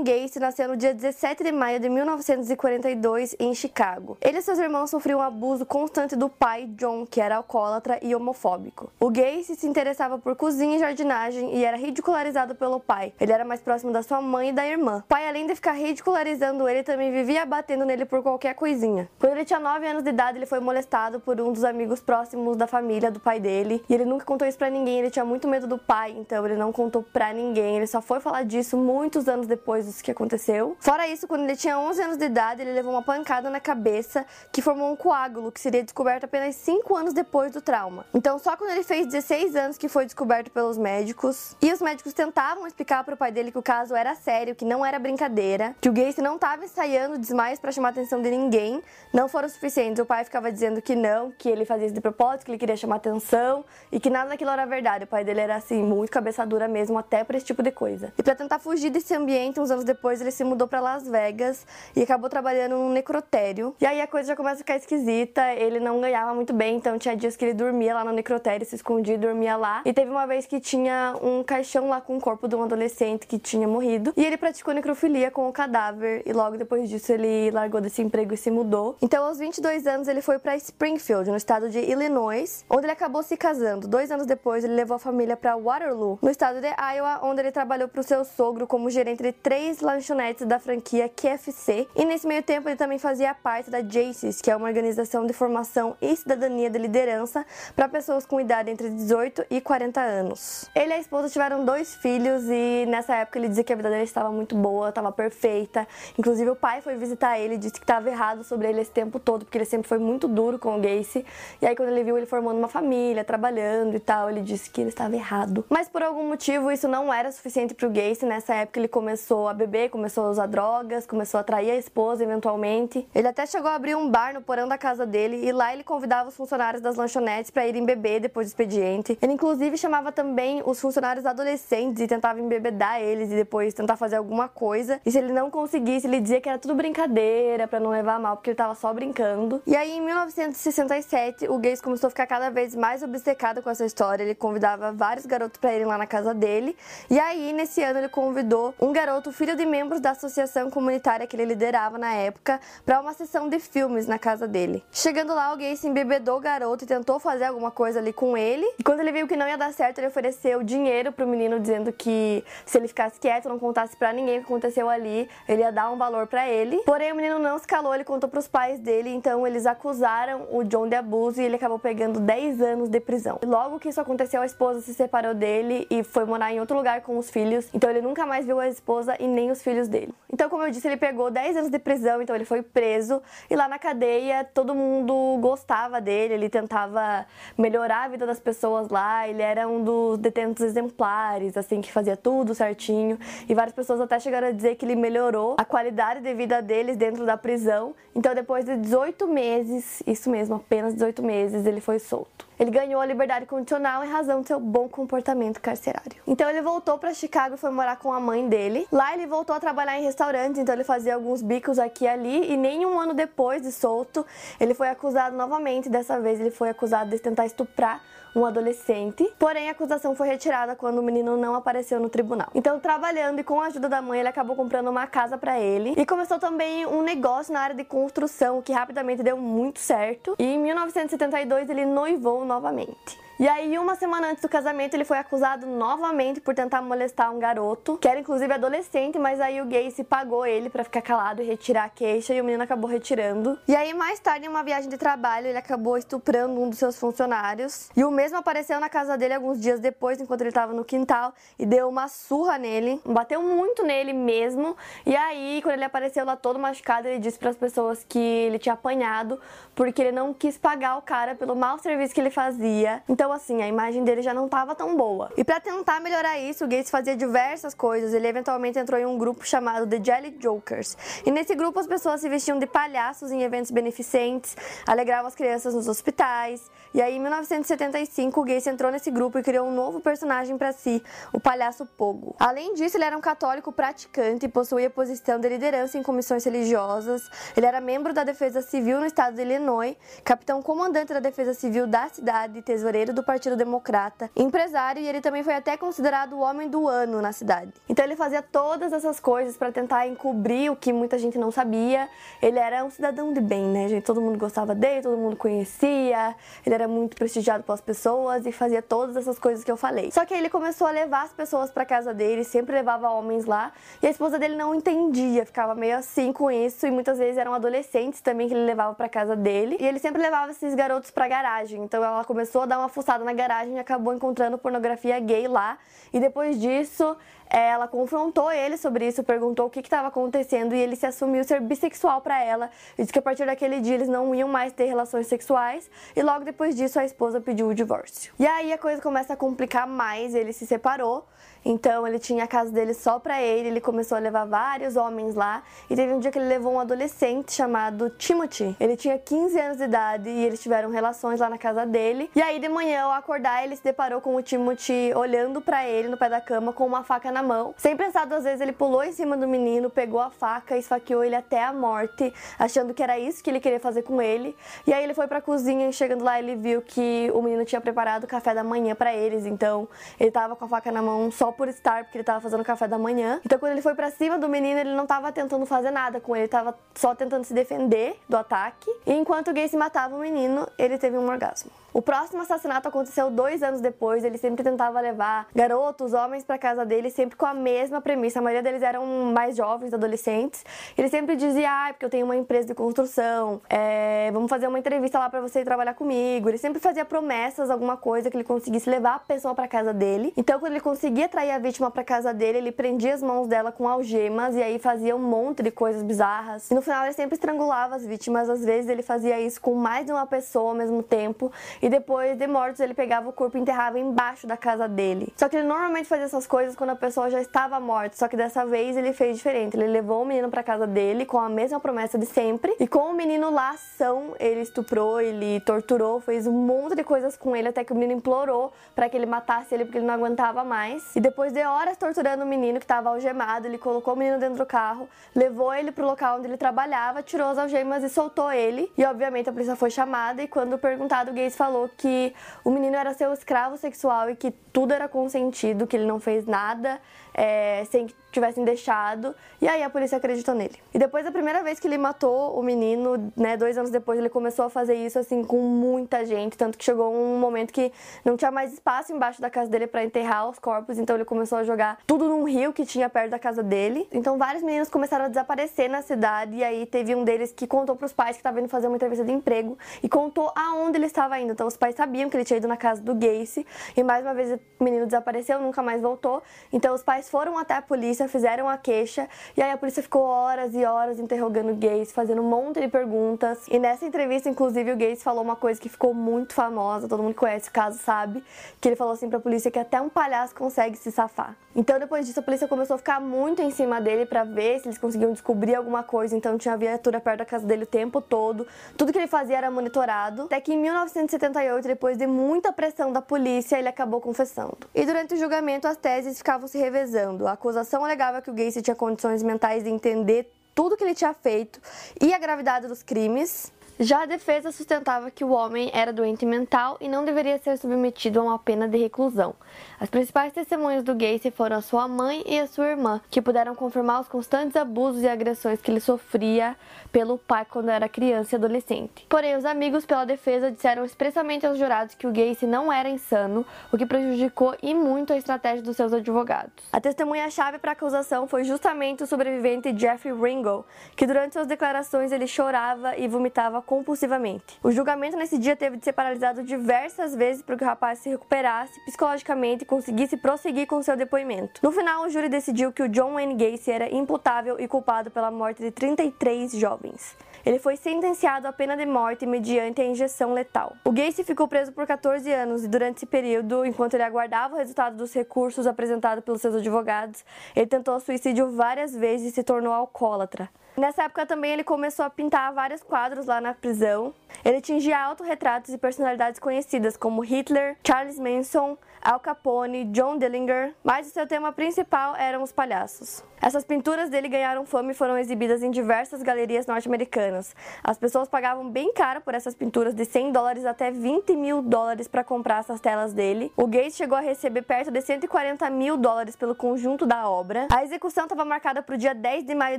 Wayne Gacy nasceu no dia 17 de maio de 1942 em Chicago. Ele e seus irmãos sofriam um abuso constante do pai, John, que era alcoólatra e homofóbico. O Gacy se interessava por cozinha e jardinagem e era ridicularizado pelo pai. Ele era mais próximo da sua mãe e da irmã. O pai, além de ficar ridicularizando ele, também vivia batendo nele por qualquer coisinha. Quando ele tinha 9 anos de idade, ele foi molestado por um dos amigos próximos da família do pai dele. E ele nunca contou isso para ninguém, ele tinha muito medo do pai, então ele não contou para ninguém. Ele só foi falar disso muitos anos depois disso que aconteceu. Fora isso, quando ele tinha 11 anos de idade, ele levou uma pancada na cabeça que formou um coágulo que seria descoberto apenas 5 anos depois do trauma. Então, só quando ele fez 16 anos que foi descoberto pelos médicos. E os médicos tentavam explicar para o pai dele que o caso era sério, que não era brincadeira, que o Gacy não estava ensaiando desmaios para chamar a atenção de ninguém, não foram suficientes. O pai ficava dizendo que não, que ele fazia isso de propósito, que ele queria chamar atenção e que nada daquilo era verdade. O pai dele era assim, muito cabeça dura mesmo, até para esse tipo de coisa. E para tentar fugir desse ambiente, uns anos depois ele se mudou para Las Vegas e acabou trabalhando num necrotério. E aí a coisa já começa a ficar esquisita, ele não ganhava muito bem, então tinha dias que ele dormia lá no necrotério, se escondia e dormia lá. E teve uma vez que tinha um caixão lá com o corpo de um adolescente que tinha morrido, e ele praticou necrofilia com o cadáver e logo depois disso ele largou desse emprego e se mudou. Então aos 22 anos ele foi para Springfield, no estado de Illinois, onde ele acabou se casando. Dois anos depois ele levou a família para Waterloo, no estado de Iowa, onde ele trabalhou para o seu sogro como gerente entre três lanchonetes da franquia QFC e nesse meio tempo ele também fazia parte da JACES, que é uma organização de formação e cidadania de liderança para pessoas com idade entre 18 e 40 anos. Ele e a esposa tiveram dois filhos e nessa época ele dizia que a vida dele estava muito boa, estava perfeita. Inclusive o pai foi visitar ele e disse que estava errado sobre ele esse tempo todo, porque ele sempre foi muito duro com o Gacy. E aí quando ele viu ele formando uma família, trabalhando e tal, ele disse que ele estava errado. Mas por algum motivo isso não era suficiente para o Gacy. Nessa época ele começou a beber, começou a usar drogas, começou a trair a esposa eventualmente. Ele até chegou a abrir um bar no porão da casa dele e lá ele convidava os funcionários das lanchonetes para irem beber depois do expediente. Ele inclusive chamava também os funcionários adolescentes e tentava embebedar eles e depois tentar fazer alguma coisa. E se ele não conseguisse, ele dizia que era tudo brincadeira para não levar mal, porque ele tava só brincando. E aí em 1967, o Gays começou a ficar cada vez mais obcecado com essa história. Ele convidava vários garotos para irem lá na casa dele. E aí nesse ano ele convidou um garoto, filho de membros da associação comunitária que ele liderava na época, para uma sessão de filmes na casa dele. Chegando lá, alguém se embebedou o garoto e tentou fazer alguma coisa ali com ele. E quando ele viu que não ia dar certo, ele ofereceu dinheiro pro menino, dizendo que se ele ficasse quieto, não contasse para ninguém o que aconteceu ali, ele ia dar um valor para ele. Porém, o menino não se calou, ele contou pros pais dele, então eles acusaram o John de abuso e ele acabou pegando 10 anos de prisão. Logo que isso aconteceu, a esposa se separou dele e foi morar em outro lugar com os filhos, então ele nunca mais viu a esposa e nem os filhos dele. Então, como eu disse, ele pegou 10 anos de prisão, então ele foi preso e lá na cadeia todo mundo gostava dele, ele tentava melhorar a vida das pessoas lá, ele era um dos detentos exemplares, assim, que fazia tudo certinho e várias pessoas até chegaram a dizer que ele melhorou a qualidade de vida deles dentro da prisão. Então, depois de 18 meses, isso mesmo, apenas 18 meses, ele foi solto. Ele ganhou a liberdade condicional em razão do seu bom comportamento carcerário. Então ele voltou para Chicago e foi morar com a mãe dele. Lá ele voltou a trabalhar em restaurantes, então ele fazia alguns bicos aqui e ali. E nem um ano depois de solto, ele foi acusado novamente. Dessa vez ele foi acusado de tentar estuprar um adolescente. Porém, a acusação foi retirada quando o menino não apareceu no tribunal. Então, trabalhando e com a ajuda da mãe, ele acabou comprando uma casa para ele e começou também um negócio na área de construção que rapidamente deu muito certo. E em 1972 ele noivou novamente. E aí, uma semana antes do casamento, ele foi acusado novamente por tentar molestar um garoto, que era inclusive adolescente, mas aí o Gacy pagou ele para ficar calado e retirar a queixa, e o menino acabou retirando. E aí, mais tarde, em uma viagem de trabalho, ele acabou estuprando um dos seus funcionários. E o mesmo apareceu na casa dele alguns dias depois, enquanto ele estava no quintal, e deu uma surra nele, bateu muito nele mesmo. E aí, quando ele apareceu lá todo machucado, ele disse para as pessoas que ele tinha apanhado porque ele não quis pagar o cara pelo mau serviço que ele fazia. Então, então assim, a imagem dele já não estava tão boa. E para tentar melhorar isso, o Gacy fazia diversas coisas. Ele eventualmente entrou em um grupo chamado The Jelly Jokers. E nesse grupo as pessoas se vestiam de palhaços em eventos beneficentes, alegravam as crianças nos hospitais. E aí, em 1975, o Gacy entrou nesse grupo e criou um novo personagem para si, o palhaço Pogo. Além disso, ele era um católico praticante e possuía posição de liderança em comissões religiosas. Ele era membro da Defesa Civil no estado de Illinois, capitão comandante da Defesa Civil da cidade e tesoureiro do Partido Democrata, empresário e ele também foi até considerado o homem do ano na cidade. Então ele fazia todas essas coisas para tentar encobrir o que muita gente não sabia. Ele era um cidadão de bem, né, gente? Todo mundo gostava dele, todo mundo conhecia. Ele era muito prestigiado pelas pessoas e fazia todas essas coisas que eu falei. Só que ele começou a levar as pessoas para casa dele, sempre levava homens lá, e a esposa dele não entendia, ficava meio assim com isso, e muitas vezes eram adolescentes também que ele levava para casa dele, e ele sempre levava esses garotos para garagem. Então ela começou a dar uma fuçada na garagem e acabou encontrando pornografia gay lá, e depois disso ela confrontou ele sobre isso, perguntou o que estava acontecendo e ele se assumiu ser bissexual para ela. E disse que a partir daquele dia eles não iam mais ter relações sexuais e logo depois disso a esposa pediu o divórcio. E aí a coisa começa a complicar mais, ele se separou. Então ele tinha a casa dele só para ele, ele começou a levar vários homens lá e teve um dia que ele levou um adolescente chamado Timothy. Ele tinha 15 anos de idade e eles tiveram relações lá na casa dele. E aí de manhã ao acordar ele se deparou com o Timothy olhando para ele no pé da cama com uma faca na mão. Sem pensar duas vezes, ele pulou em cima do menino, pegou a faca e esfaqueou ele até a morte, achando que era isso que ele queria fazer com ele. E aí ele foi pra cozinha e chegando lá ele viu que o menino tinha preparado o café da manhã para eles. Então ele tava com a faca na mão só por estar, porque ele tava fazendo café da manhã. Então quando ele foi para cima do menino, ele não tava tentando fazer nada com ele, ele tava só tentando se defender do ataque. E enquanto o gay se matava o menino, ele teve um orgasmo. O próximo assassinato aconteceu dois anos depois. Ele sempre tentava levar garotos, homens para casa dele, sempre com a mesma premissa. A maioria deles eram mais jovens, adolescentes. Ele sempre dizia: Ah, porque eu tenho uma empresa de construção, é, vamos fazer uma entrevista lá para você trabalhar comigo. Ele sempre fazia promessas, alguma coisa que ele conseguisse levar a pessoa para casa dele. Então, quando ele conseguia trair a vítima para casa dele, ele prendia as mãos dela com algemas e aí fazia um monte de coisas bizarras. E no final, ele sempre estrangulava as vítimas. Às vezes, ele fazia isso com mais de uma pessoa ao mesmo tempo. E depois de mortos, ele pegava o corpo e enterrava embaixo da casa dele. Só que ele normalmente fazia essas coisas quando a pessoa já estava morta. Só que dessa vez ele fez diferente. Ele levou o menino para casa dele com a mesma promessa de sempre. E com o menino lá ação, ele estuprou, ele torturou, fez um monte de coisas com ele até que o menino implorou para que ele matasse ele porque ele não aguentava mais. E depois de horas torturando o menino que estava algemado, ele colocou o menino dentro do carro, levou ele pro local onde ele trabalhava, tirou as algemas e soltou ele. E obviamente a polícia foi chamada e quando perguntado, o Gates falou falou que o menino era seu escravo sexual e que tudo era consentido, que ele não fez nada é, sem tivessem deixado. E aí a polícia acreditou nele. E depois da primeira vez que ele matou o menino, né, dois anos depois, ele começou a fazer isso assim com muita gente, tanto que chegou um momento que não tinha mais espaço embaixo da casa dele para enterrar os corpos, então ele começou a jogar tudo num rio que tinha perto da casa dele. Então vários meninos começaram a desaparecer na cidade e aí teve um deles que contou para os pais que estava indo fazer uma entrevista de emprego e contou aonde ele estava indo. Então os pais sabiam que ele tinha ido na casa do Gacy e mais uma vez o menino desapareceu, nunca mais voltou. Então os pais foram até a polícia, fizeram a queixa, e aí a polícia ficou horas e horas interrogando o Gays, fazendo um monte de perguntas. E nessa entrevista, inclusive, o Gays falou uma coisa que ficou muito famosa, todo mundo conhece o caso sabe, que ele falou assim pra polícia que até um palhaço consegue se safar. Então depois disso a polícia começou a ficar muito em cima dele para ver se eles conseguiam descobrir alguma coisa, então tinha viatura perto da casa dele o tempo todo. Tudo que ele fazia era monitorado. Até que em 1978, depois de muita pressão da polícia, ele acabou confessando. E durante o julgamento as teses ficavam se revezando. A acusação alegava que o Gacy tinha condições mentais de entender tudo que ele tinha feito e a gravidade dos crimes. Já a defesa sustentava que o homem era doente mental e não deveria ser submetido a uma pena de reclusão. As principais testemunhas do Gacy foram a sua mãe e a sua irmã, que puderam confirmar os constantes abusos e agressões que ele sofria pelo pai quando era criança e adolescente. Porém, os amigos pela defesa disseram expressamente aos jurados que o Gacy não era insano, o que prejudicou e muito a estratégia dos seus advogados. A testemunha-chave para a acusação foi justamente o sobrevivente Jeffrey Ringo, que durante suas declarações ele chorava e vomitava compulsivamente. O julgamento nesse dia teve de ser paralisado diversas vezes para que o rapaz se recuperasse psicologicamente e conseguisse prosseguir com seu depoimento. No final, o júri decidiu que o John Wayne Gacy era imputável e culpado pela morte de 33 jovens. ele foi sentenciado à pena de morte mediante a injeção letal. O Gacy ficou preso por 14 anos e durante esse período, enquanto ele aguardava o resultado dos recursos apresentados pelos seus advogados, ele tentou suicídio várias vezes e se tornou alcoólatra. Nessa época também ele começou a pintar vários quadros lá na prisão. Ele tingia autorretratos e personalidades conhecidas como Hitler, Charles Manson, Al Capone, John Dillinger, mas o seu tema principal eram os palhaços. Essas pinturas dele ganharam fama e foram exibidas em diversas galerias norte-americanas. As pessoas pagavam bem caro por essas pinturas, de 100 dólares até 20 mil dólares para comprar essas telas dele. O Gates chegou a receber perto de 140 mil dólares pelo conjunto da obra. A execução estava marcada para o dia 10 de maio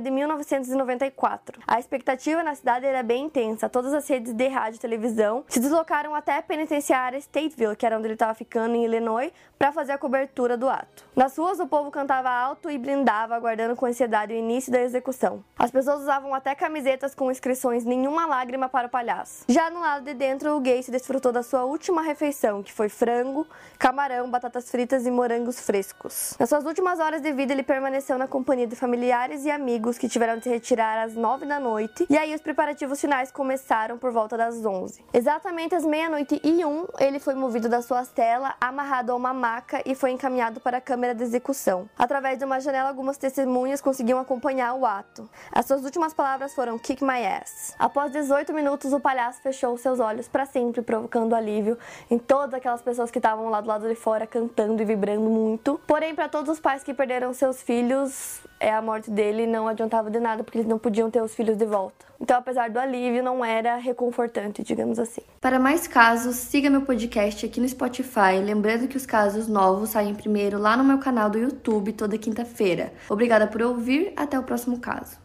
de 1994. A expectativa na cidade era bem intensa. Todas as redes de rádio e televisão se deslocaram até a penitenciária Stateville, que era onde ele estava ficando em Illinois, para fazer a cobertura do ato. Nas ruas, o povo cantava alto e brindava, aguardando com ansiedade o início da execução. As pessoas usavam até camisetas com inscrições Nenhuma Lágrima para o Palhaço. Já no lado de dentro, o Gacy desfrutou da sua última refeição, que foi frango, camarão, batatas fritas e morangos frescos. Nas suas últimas horas de vida, ele permaneceu na companhia de familiares e amigos que tiveram de se retirar às nove da noite, e aí os preparativos finais começaram por volta das onze. Exatamente às meia-noite e um, ele foi movido da sua cela, amarrado a uma maca e foi encaminhado para a câmera de execução. Através de uma janela, algumas testemunhas conseguiam acompanhar o ato. As suas últimas palavras foram kick my ass. Após 18 minutos, o palhaço fechou seus olhos para sempre, provocando alívio em todas aquelas pessoas que estavam lá do lado de fora cantando e vibrando muito. Porém, para todos os pais que perderam seus filhos, a morte dele não adiantava de nada porque eles não podiam ter os filhos de volta. Então, apesar do alívio, não era reconfortante, digamos assim. Para mais casos, siga meu podcast aqui no Spotify, lembrando que os casos novos saem primeiro lá no meu canal do YouTube toda quinta-feira. Obrigada por ouvir, até o próximo caso.